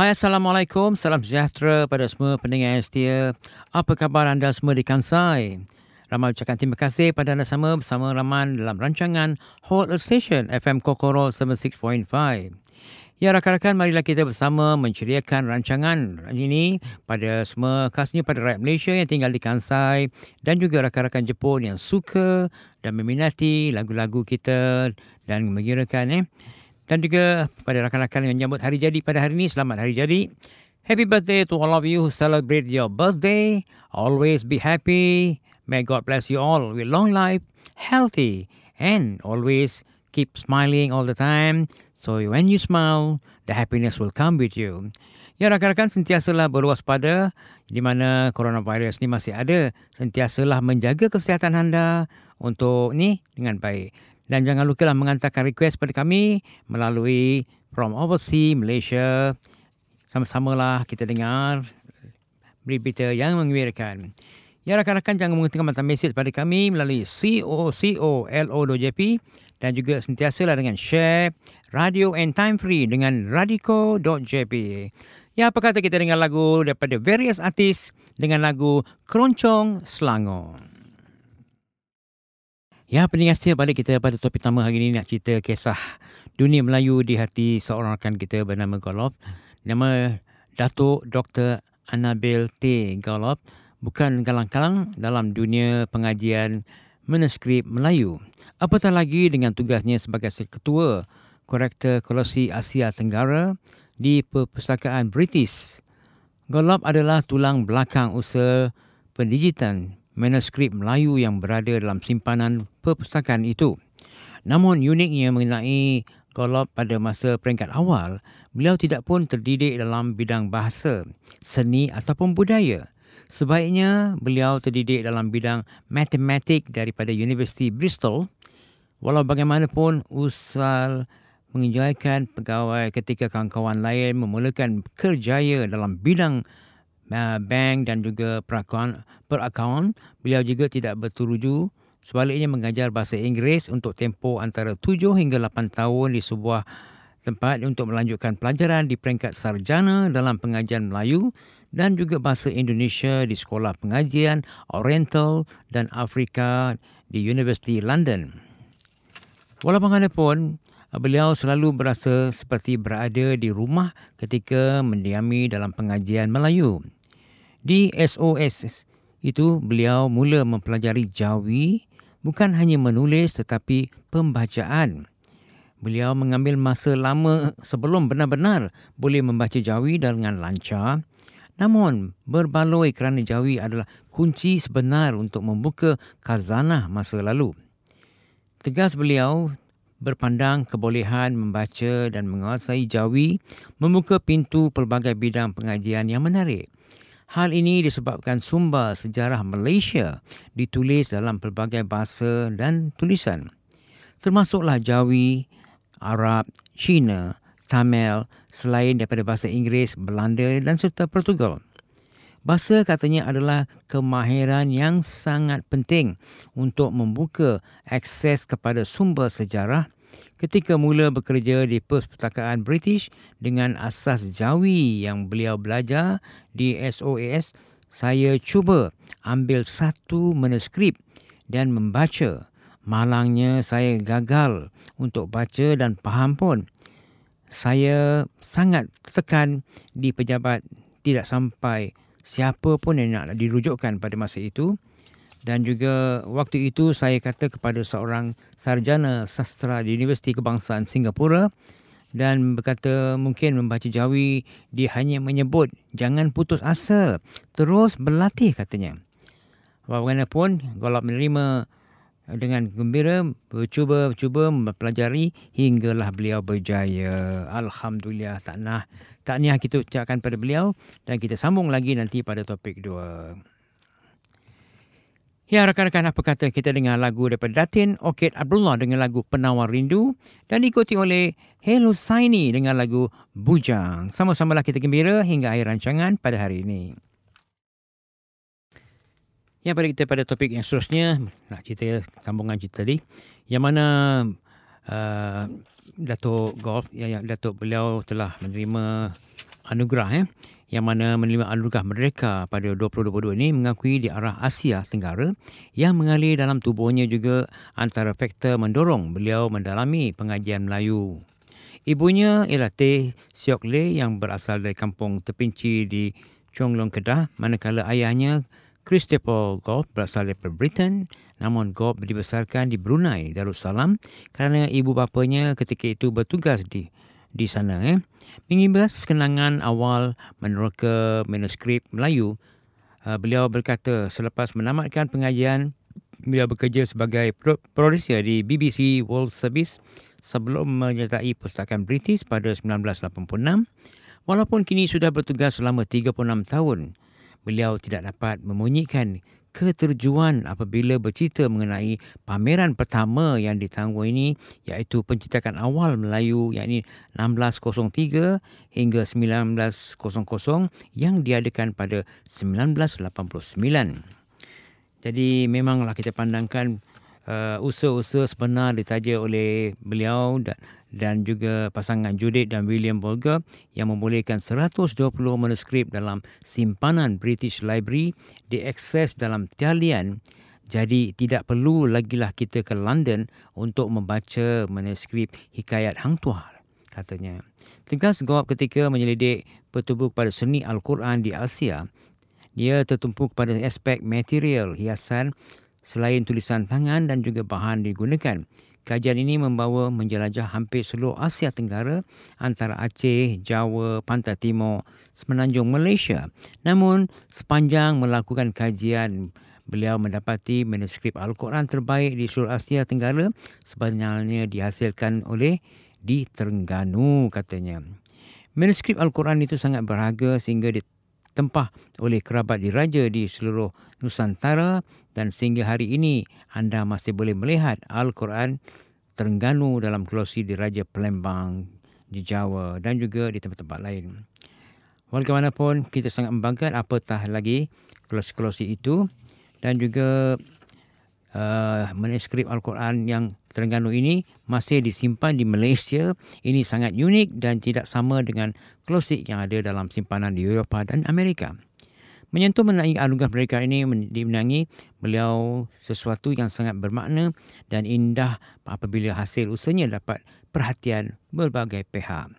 Hai Assalamualaikum, salam sejahtera pada semua pendengar yang setia. Apa khabar anda semua di Kansai? Ramai ucapkan terima kasih pada anda semua bersama Raman dalam rancangan a Station FM Kokoro 76.5. Ya rakan-rakan, marilah kita bersama menceriakan rancangan ini pada semua khasnya pada rakyat Malaysia yang tinggal di Kansai dan juga rakan-rakan Jepun yang suka dan meminati lagu-lagu kita dan mengirakan eh. Dan juga pada rakan-rakan yang menyambut hari jadi pada hari ini, selamat hari jadi. Happy birthday to all of you who celebrate your birthday. Always be happy. May God bless you all with long life, healthy, and always keep smiling all the time. So when you smile, the happiness will come with you. Ya rakan-rakan sentiasalah berwaspada di mana coronavirus ni masih ada. Sentiasalah menjaga kesihatan anda untuk ni dengan baik. Dan jangan lupalah mengantarkan request pada kami melalui From Overseas Malaysia. Sama-samalah kita dengar berita yang mengembirakan. Ya rakan-rakan jangan mengetikkan mata mesej pada kami melalui cocolo.jp dan juga sentiasalah dengan share radio and time free dengan radiko.jp. Ya, apa kata kita dengar lagu daripada various artis dengan lagu Keroncong Selangor. Ya, pendengar setia balik kita pada topik utama hari ini nak cerita kisah dunia Melayu di hati seorang rakan kita bernama Golop. Nama Datuk Dr. Anabil T. Golop bukan kalang-kalang dalam dunia pengajian manuskrip Melayu apatah lagi dengan tugasnya sebagai ketua Korektor Kolosi Asia Tenggara di Perpustakaan British. Golop adalah tulang belakang usaha pendijitan manuskrip Melayu yang berada dalam simpanan perpustakaan itu. Namun uniknya mengenai Golop pada masa peringkat awal, beliau tidak pun terdidik dalam bidang bahasa, seni ataupun budaya. Sebaiknya beliau terdidik dalam bidang matematik daripada Universiti Bristol Walau bagaimanapun, Usal mengenjoykan pegawai ketika kawan-kawan lain memulakan kerjaya dalam bidang bank dan juga perakauan, perakauan, beliau juga tidak berturuju sebaliknya mengajar bahasa Inggeris untuk tempoh antara 7 hingga 8 tahun di sebuah tempat untuk melanjutkan pelajaran di peringkat sarjana dalam pengajian Melayu dan juga bahasa Indonesia di Sekolah Pengajian Oriental dan Afrika di University London. Walau bagaimanapun, beliau selalu berasa seperti berada di rumah ketika mendiami dalam pengajian Melayu. Di SOS itu, beliau mula mempelajari Jawi bukan hanya menulis tetapi pembacaan. Beliau mengambil masa lama sebelum benar-benar boleh membaca Jawi dengan lancar. Namun, berbaloi kerana Jawi adalah kunci sebenar untuk membuka khazanah masa lalu. Tegas beliau berpandang kebolehan membaca dan menguasai Jawi membuka pintu pelbagai bidang pengajian yang menarik. Hal ini disebabkan sumber sejarah Malaysia ditulis dalam pelbagai bahasa dan tulisan. Termasuklah Jawi, Arab, Cina, Tamil, selain daripada bahasa Inggeris, Belanda dan serta Portugal. Bahasa katanya adalah kemahiran yang sangat penting untuk membuka akses kepada sumber sejarah ketika mula bekerja di Perpustakaan British dengan asas Jawi yang beliau belajar di SOAS, saya cuba ambil satu manuskrip dan membaca. Malangnya saya gagal untuk baca dan faham pun. Saya sangat tekan di pejabat tidak sampai siapa pun yang nak dirujukkan pada masa itu dan juga waktu itu saya kata kepada seorang sarjana sastra di Universiti Kebangsaan Singapura dan berkata mungkin membaca Jawi dia hanya menyebut jangan putus asa terus berlatih katanya bagaimanapun Golab menerima dengan gembira bercuba cuba mempelajari hinggalah beliau berjaya alhamdulillah tak nah tahniah kita ucapkan pada beliau dan kita sambung lagi nanti pada topik dua. Ya rakan-rakan apa kata kita dengar lagu daripada Datin Okit Abdullah dengan lagu Penawar Rindu dan diikuti oleh Hello Saini dengan lagu Bujang. Sama-samalah kita gembira hingga akhir rancangan pada hari ini. Ya pada kita pada topik yang seterusnya nak cerita sambungan cerita tadi yang mana uh, Datuk Golf yang Datuk beliau telah menerima anugerah eh yang mana menerima anugerah mereka pada 2022 ini mengakui di arah Asia Tenggara yang mengalir dalam tubuhnya juga antara faktor mendorong beliau mendalami pengajian Melayu. Ibunya ialah Teh Siok Le yang berasal dari kampung terpinci di Chonglong Kedah manakala ayahnya Christopher Goff berasal dari Britain namun Goff dibesarkan di Brunei Darussalam kerana ibu bapanya ketika itu bertugas di di sana eh. Mengibas kenangan awal meneroka manuskrip Melayu uh, beliau berkata selepas menamatkan pengajian beliau bekerja sebagai producer di BBC World Service sebelum menyertai pustakaan British pada 1986 walaupun kini sudah bertugas selama 36 tahun beliau tidak dapat memunyikan keterjuan apabila bercerita mengenai pameran pertama yang ditangguh ini iaitu pencetakan awal Melayu yakni 1603 hingga 1900 yang diadakan pada 1989. Jadi memanglah kita pandangkan uh, usaha-usaha sebenar ditaja oleh beliau dan dan juga pasangan Judith dan William Bolger yang membolehkan 120 manuskrip dalam simpanan British Library diakses dalam talian jadi tidak perlu lagilah kita ke London untuk membaca manuskrip hikayat Hang Tuah katanya. Tegas Gob ketika menyelidik pertubuh kepada seni Al-Quran di Asia, dia tertumpu kepada aspek material hiasan selain tulisan tangan dan juga bahan digunakan. Kajian ini membawa menjelajah hampir seluruh Asia Tenggara antara Aceh, Jawa, Pantai Timur, Semenanjung Malaysia. Namun sepanjang melakukan kajian beliau mendapati manuskrip Al-Quran terbaik di seluruh Asia Tenggara sebenarnya dihasilkan oleh di Terengganu katanya. Manuskrip Al-Quran itu sangat berharga sehingga ditempah oleh kerabat diraja di seluruh Nusantara dan sehingga hari ini anda masih boleh melihat Al-Quran Terengganu dalam kelosi di Raja Palembang di Jawa dan juga di tempat-tempat lain. Walaupun kita sangat membanggakan apatah lagi kelosi-kelosi itu dan juga uh, manuskrip Al-Quran yang Terengganu ini masih disimpan di Malaysia. Ini sangat unik dan tidak sama dengan klosik yang ada dalam simpanan di Eropah dan Amerika. Menyentuh mengenai anugerah mereka ini dimenangi beliau sesuatu yang sangat bermakna dan indah apabila hasil usahanya dapat perhatian berbagai pihak.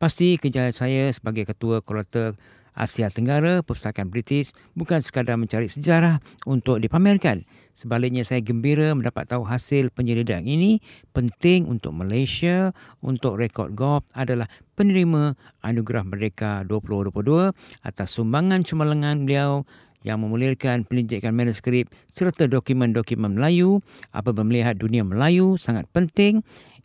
Pasti kerja saya sebagai ketua kurator Asia Tenggara Perpustakaan British bukan sekadar mencari sejarah untuk dipamerkan. Sebaliknya saya gembira mendapat tahu hasil penyelidikan ini penting untuk Malaysia untuk rekod golf adalah penerima anugerah Merdeka 2022 atas sumbangan cemerlangan beliau yang memulihkan penyelidikan manuskrip serta dokumen-dokumen Melayu apabila melihat dunia Melayu sangat penting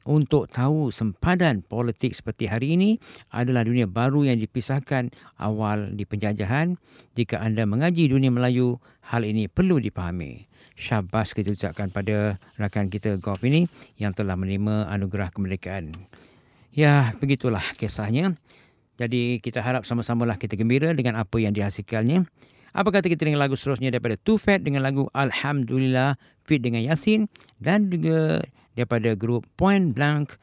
untuk tahu sempadan politik seperti hari ini adalah dunia baru yang dipisahkan awal di penjajahan. Jika anda mengaji dunia Melayu, hal ini perlu dipahami. Syabas kita ucapkan pada rakan kita Golf ini yang telah menerima anugerah kemerdekaan. Ya, begitulah kisahnya. Jadi kita harap sama-samalah kita gembira dengan apa yang dihasilkannya. Apa kata kita dengan lagu seterusnya daripada Too Fat dengan lagu Alhamdulillah fit dengan Yasin dan juga daripada grup Point Blank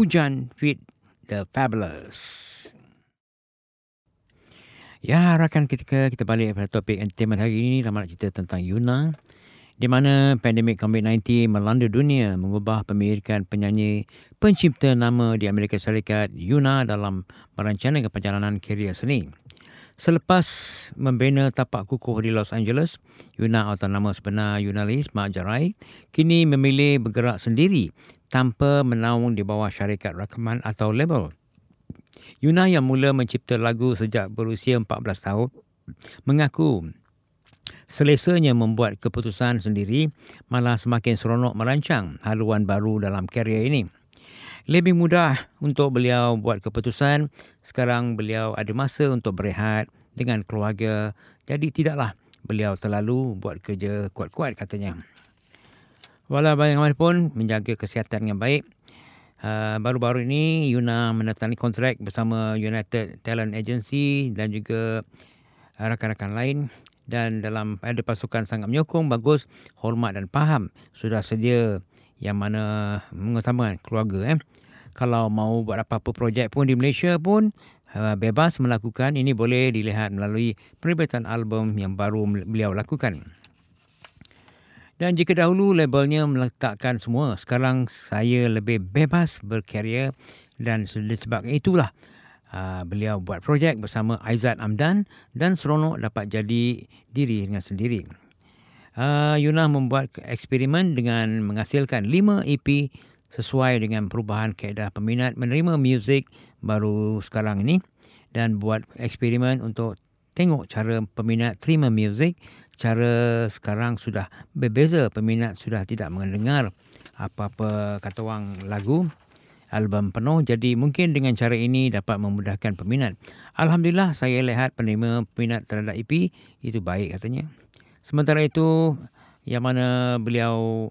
Hujan Fit The Fabulous. Ya, rakan ketika kita balik pada topik entertainment hari ini, lama nak cerita tentang Yuna. Di mana pandemik COVID-19 melanda dunia mengubah pemilikan penyanyi pencipta nama di Amerika Syarikat Yuna dalam merencanakan perjalanan kerjaya seni. Selepas membina tapak kukuh di Los Angeles, Yuna atau nama sebenar Yunalis Mak Jarai kini memilih bergerak sendiri tanpa menaung di bawah syarikat rakaman atau label. Yuna yang mula mencipta lagu sejak berusia 14 tahun mengaku selesanya membuat keputusan sendiri malah semakin seronok merancang haluan baru dalam karya ini lebih mudah untuk beliau buat keputusan. Sekarang beliau ada masa untuk berehat dengan keluarga. Jadi tidaklah beliau terlalu buat kerja kuat-kuat katanya. Walau bagaimanapun menjaga kesihatan yang baik. Uh, baru-baru ini Yuna menandatangani kontrak bersama United Talent Agency dan juga rakan-rakan lain dan dalam ada pasukan sangat menyokong bagus hormat dan faham sudah sedia yang mana mengutamakan keluarga eh. Kalau mau buat apa-apa projek pun di Malaysia pun uh, bebas melakukan ini boleh dilihat melalui penerbitan album yang baru beliau lakukan. Dan jika dahulu labelnya meletakkan semua, sekarang saya lebih bebas berkarya dan sebab itulah uh, beliau buat projek bersama Aizat Amdan dan seronok dapat jadi diri dengan sendiri. Uh, Yuna membuat eksperimen dengan menghasilkan 5 EP sesuai dengan perubahan kaedah peminat menerima muzik baru sekarang ini dan buat eksperimen untuk tengok cara peminat terima muzik. Cara sekarang sudah berbeza peminat sudah tidak mendengar apa-apa kata orang lagu album penuh. Jadi mungkin dengan cara ini dapat memudahkan peminat. Alhamdulillah saya lihat penerima peminat terhadap EP itu baik katanya sementara itu yang mana beliau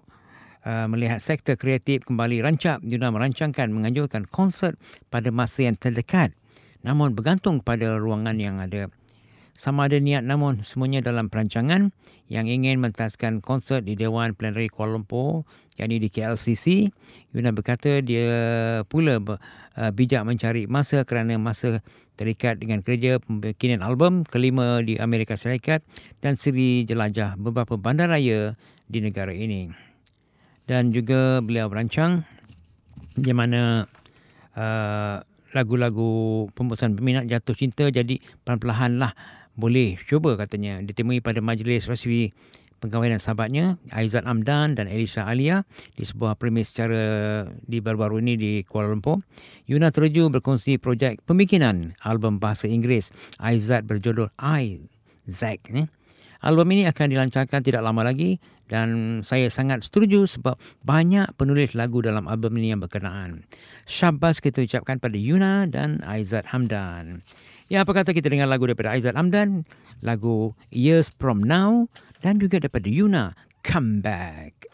uh, melihat sektor kreatif kembali rancak guna merancangkan menganjurkan konsert pada masa yang terdekat. Namun bergantung pada ruangan yang ada sama ada niat namun semuanya dalam perancangan yang ingin mentaskan konsert di Dewan Plenary Kuala Lumpur yakni di KLCC Yuna berkata dia pula uh, bijak mencari masa kerana masa terikat dengan kerja pembikinan album kelima di Amerika Syarikat dan siri jelajah beberapa bandaraya di negara ini. Dan juga beliau berancang di mana uh, lagu-lagu pembuatan peminat jatuh cinta jadi perlahan-lahan lah boleh cuba katanya ditemui pada majlis rasmi pengkahwinan sahabatnya Aizat Amdan dan Elisa Alia di sebuah premis secara di baru-baru ini di Kuala Lumpur. Yuna terju berkongsi projek pembikinan album bahasa Inggeris Aizat berjudul I Zack. Album ini akan dilancarkan tidak lama lagi dan saya sangat setuju sebab banyak penulis lagu dalam album ini yang berkenaan. Syabas kita ucapkan pada Yuna dan Aizat Hamdan. Ya, apa kata kita dengar lagu daripada Aizat Amdan, lagu Years From Now dan juga daripada Yuna, Come Back.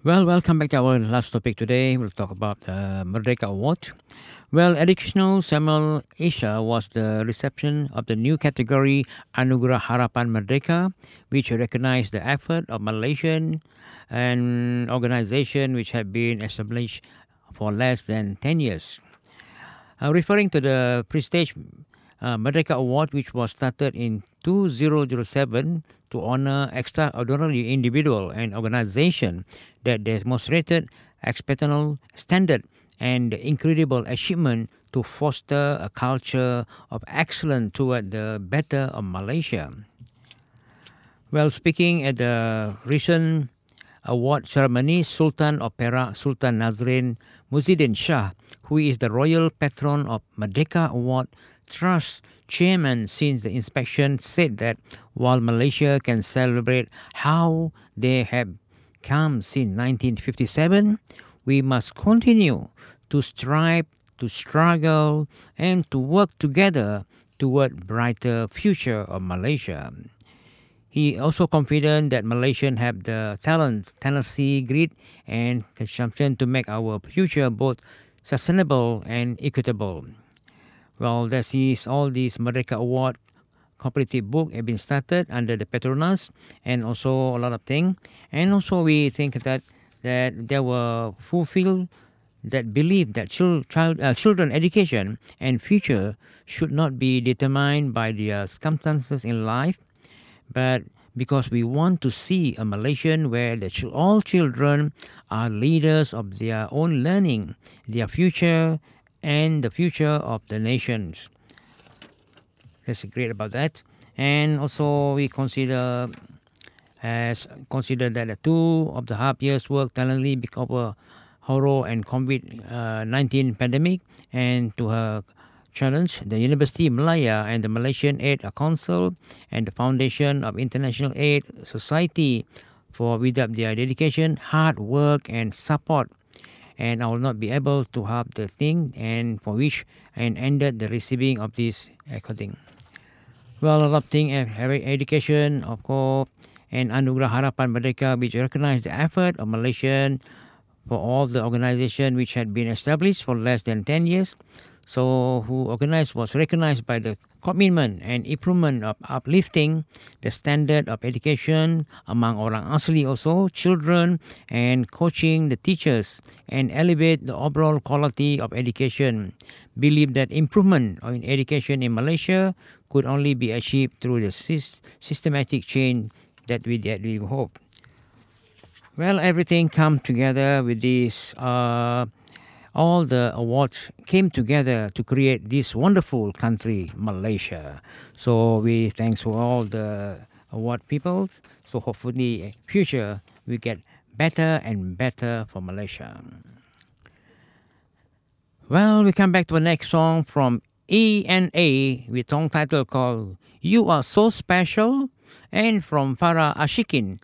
Well, welcome back to our last topic today. We'll talk about the Merdeka Award. Well, Educational Samuel Asia was the reception of the new category Anugerah Harapan Merdeka, which recognized the effort of Malaysian and organization which had been established for less than 10 years. Uh, referring to the Prestige uh, Merdeka Award, which was started in 2007 to honor extraordinary individual and organization that demonstrated exceptional standard and incredible achievement to foster a culture of excellence toward the better of Malaysia. Well, speaking at the recent award ceremony, Sultan of Perak, Sultan Nazrin Muhyiddin Shah, who is the royal patron of Merdeka Award Trust chairman since the inspection, said that while Malaysia can celebrate how they have come since 1957, we must continue to strive, to struggle, and to work together toward brighter future of Malaysia. He also confident that Malaysians have the talent, tenacity, grit, and consumption to make our future both sustainable and equitable. Well, that is all these Merdeka Award competitive book have been started under the Petronas and also a lot of things. And also we think that that they were fulfilled that believe that child, child uh, children education and future should not be determined by their circumstances in life but because we want to see a Malaysian where the, all children are leaders of their own learning, their future, and the future of the nations. That's great about that. And also we consider as consider that the two of the half years work talently because of horror and COVID-19 uh, pandemic and to her challenge the University Malaya and the Malaysian Aid Council and the Foundation of International Aid Society for without their dedication, hard work and support. And I will not be able to help the thing and for which and ended the receiving of this recording. Well, a lot eh, education, of course, and Anugerah Harapan Merdeka, which recognize the effort of Malaysian for all the organization which had been established for less than 10 years. So, who organized was recognized by the commitment and improvement of uplifting the standard of education among orang asli also, children, and coaching the teachers and elevate the overall quality of education. believe that improvement in education in Malaysia could only be achieved through the systematic change that we that we hope. Well, everything come together with this. Uh, all the awards came together to create this wonderful country, Malaysia. So we thanks for all the award people. So hopefully, future we get better and better for Malaysia. Well, we come back to the next song from E and A with song title called "You Are So Special," and from Farah Ashikin,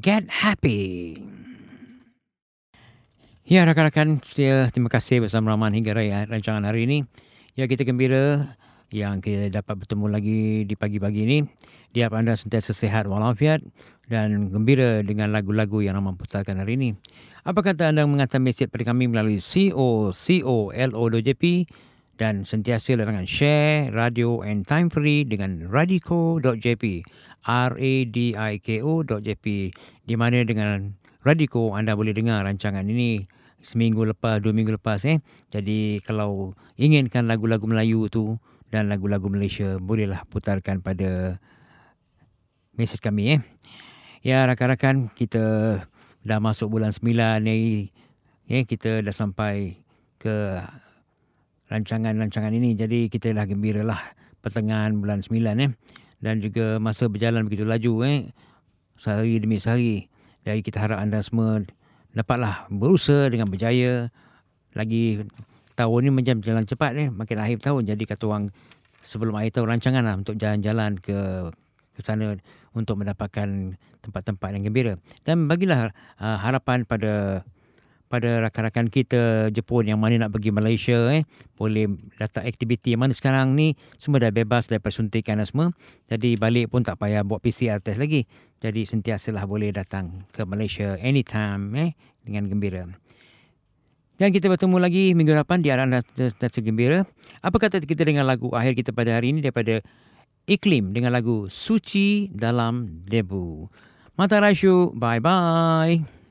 "Get Happy." Ya rakan-rakan, saya terima kasih bersama Rahman hingga raya rancangan hari ini. Ya kita gembira yang kita dapat bertemu lagi di pagi-pagi ini. Diharap anda sentiasa sehat walafiat dan gembira dengan lagu-lagu yang Rahman putarkan hari ini. Apa kata anda menghantar mesej kepada kami melalui COCOLO.jp dan sentiasa dengan share radio and time free dengan radiko.jp R-A-D-I-K-O.jp di mana dengan Radiko anda boleh dengar rancangan ini seminggu lepas, dua minggu lepas eh. Jadi kalau inginkan lagu-lagu Melayu tu dan lagu-lagu Malaysia, bolehlah putarkan pada mesej kami eh. Ya rakan-rakan, kita dah masuk bulan sembilan ni. Eh, kita dah sampai ke rancangan-rancangan ini. Jadi kita dah gembira lah pertengahan bulan sembilan eh. Dan juga masa berjalan begitu laju eh. Sehari demi sehari. Jadi kita harap anda semua dapatlah berusaha dengan berjaya. Lagi tahun ni macam jalan cepat ni, makin akhir tahun. Jadi kata orang sebelum akhir tahun rancangan lah untuk jalan-jalan ke ke sana untuk mendapatkan tempat-tempat yang gembira. Dan bagilah uh, harapan pada pada rakan-rakan kita Jepun yang mana nak pergi Malaysia eh. Boleh datang aktiviti yang mana sekarang ni semua dah bebas daripada suntikan dan semua. Jadi balik pun tak payah buat PCR test lagi. Jadi sentiasalah boleh datang ke Malaysia anytime eh dengan gembira. Dan kita bertemu lagi minggu depan di arah dan segembira apa kata kita dengan lagu akhir kita pada hari ini daripada Iklim dengan lagu Suci dalam Debu. Mata Raisyu bye bye